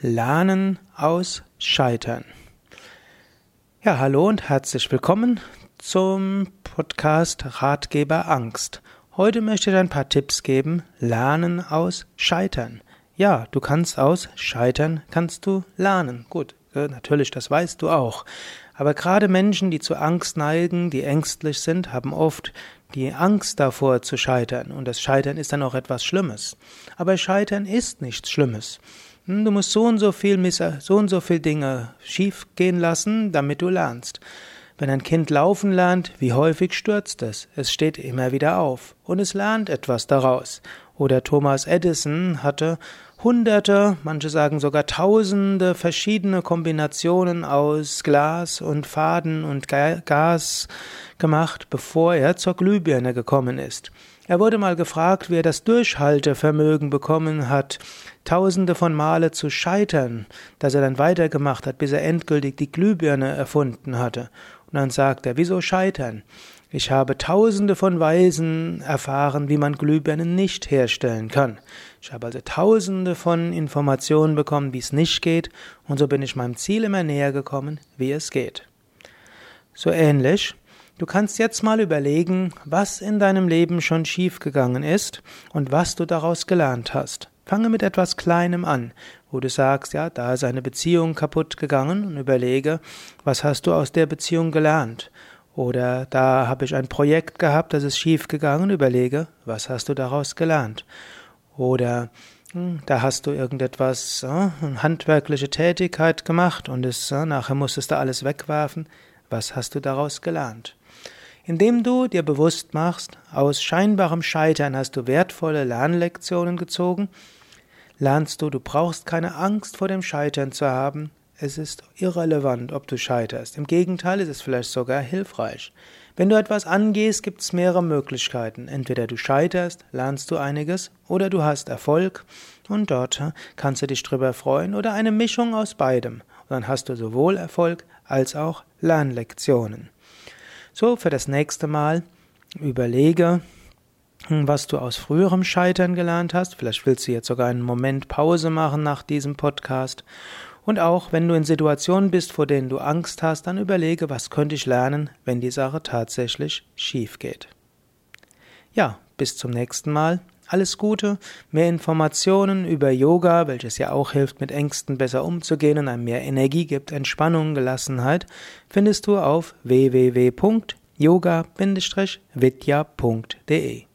Lernen aus Scheitern. Ja, hallo und herzlich willkommen zum Podcast Ratgeber Angst. Heute möchte ich ein paar Tipps geben. Lernen aus Scheitern. Ja, du kannst aus Scheitern kannst du lernen. Gut, natürlich, das weißt du auch. Aber gerade Menschen, die zu Angst neigen, die ängstlich sind, haben oft die Angst davor zu scheitern. Und das Scheitern ist dann auch etwas Schlimmes. Aber Scheitern ist nichts Schlimmes. Hm, du musst so und so viel, so und so viel Dinge schief gehen lassen, damit du lernst. Wenn ein Kind laufen lernt, wie häufig stürzt es? Es steht immer wieder auf und es lernt etwas daraus. Oder Thomas Edison hatte hunderte, manche sagen sogar tausende verschiedene Kombinationen aus Glas und Faden und Gas gemacht, bevor er zur Glühbirne gekommen ist. Er wurde mal gefragt, wie er das Durchhaltevermögen bekommen hat, tausende von Male zu scheitern, dass er dann weitergemacht hat, bis er endgültig die Glühbirne erfunden hatte. Und dann sagt er, wieso scheitern? Ich habe tausende von Weisen erfahren, wie man Glühbirnen nicht herstellen kann. Ich habe also tausende von Informationen bekommen, wie es nicht geht, und so bin ich meinem Ziel immer näher gekommen, wie es geht. So ähnlich Du kannst jetzt mal überlegen, was in deinem Leben schon schiefgegangen ist und was du daraus gelernt hast. Fange mit etwas Kleinem an, wo du sagst, ja, da ist eine Beziehung kaputt gegangen und überlege, was hast du aus der Beziehung gelernt? Oder da habe ich ein Projekt gehabt, das ist schiefgegangen, überlege, was hast du daraus gelernt? Oder hm, da hast du irgendetwas, äh, eine handwerkliche Tätigkeit gemacht und es, äh, nachher musstest du alles wegwerfen. Was hast du daraus gelernt? Indem du dir bewusst machst, aus scheinbarem Scheitern hast du wertvolle Lernlektionen gezogen, lernst du, du brauchst keine Angst vor dem Scheitern zu haben. Es ist irrelevant, ob du scheiterst. Im Gegenteil, es ist vielleicht sogar hilfreich. Wenn du etwas angehst, gibt es mehrere Möglichkeiten. Entweder du scheiterst, lernst du einiges, oder du hast Erfolg und dort kannst du dich drüber freuen, oder eine Mischung aus beidem. Und dann hast du sowohl Erfolg als auch Lernlektionen. So, für das nächste Mal überlege, was du aus früherem Scheitern gelernt hast. Vielleicht willst du jetzt sogar einen Moment Pause machen nach diesem Podcast. Und auch wenn du in Situationen bist, vor denen du Angst hast, dann überlege, was könnte ich lernen, wenn die Sache tatsächlich schief geht. Ja, bis zum nächsten Mal. Alles Gute, mehr Informationen über Yoga, welches ja auch hilft, mit Ängsten besser umzugehen und einem mehr Energie gibt, Entspannung, Gelassenheit, findest du auf www.yoga-vidya.de.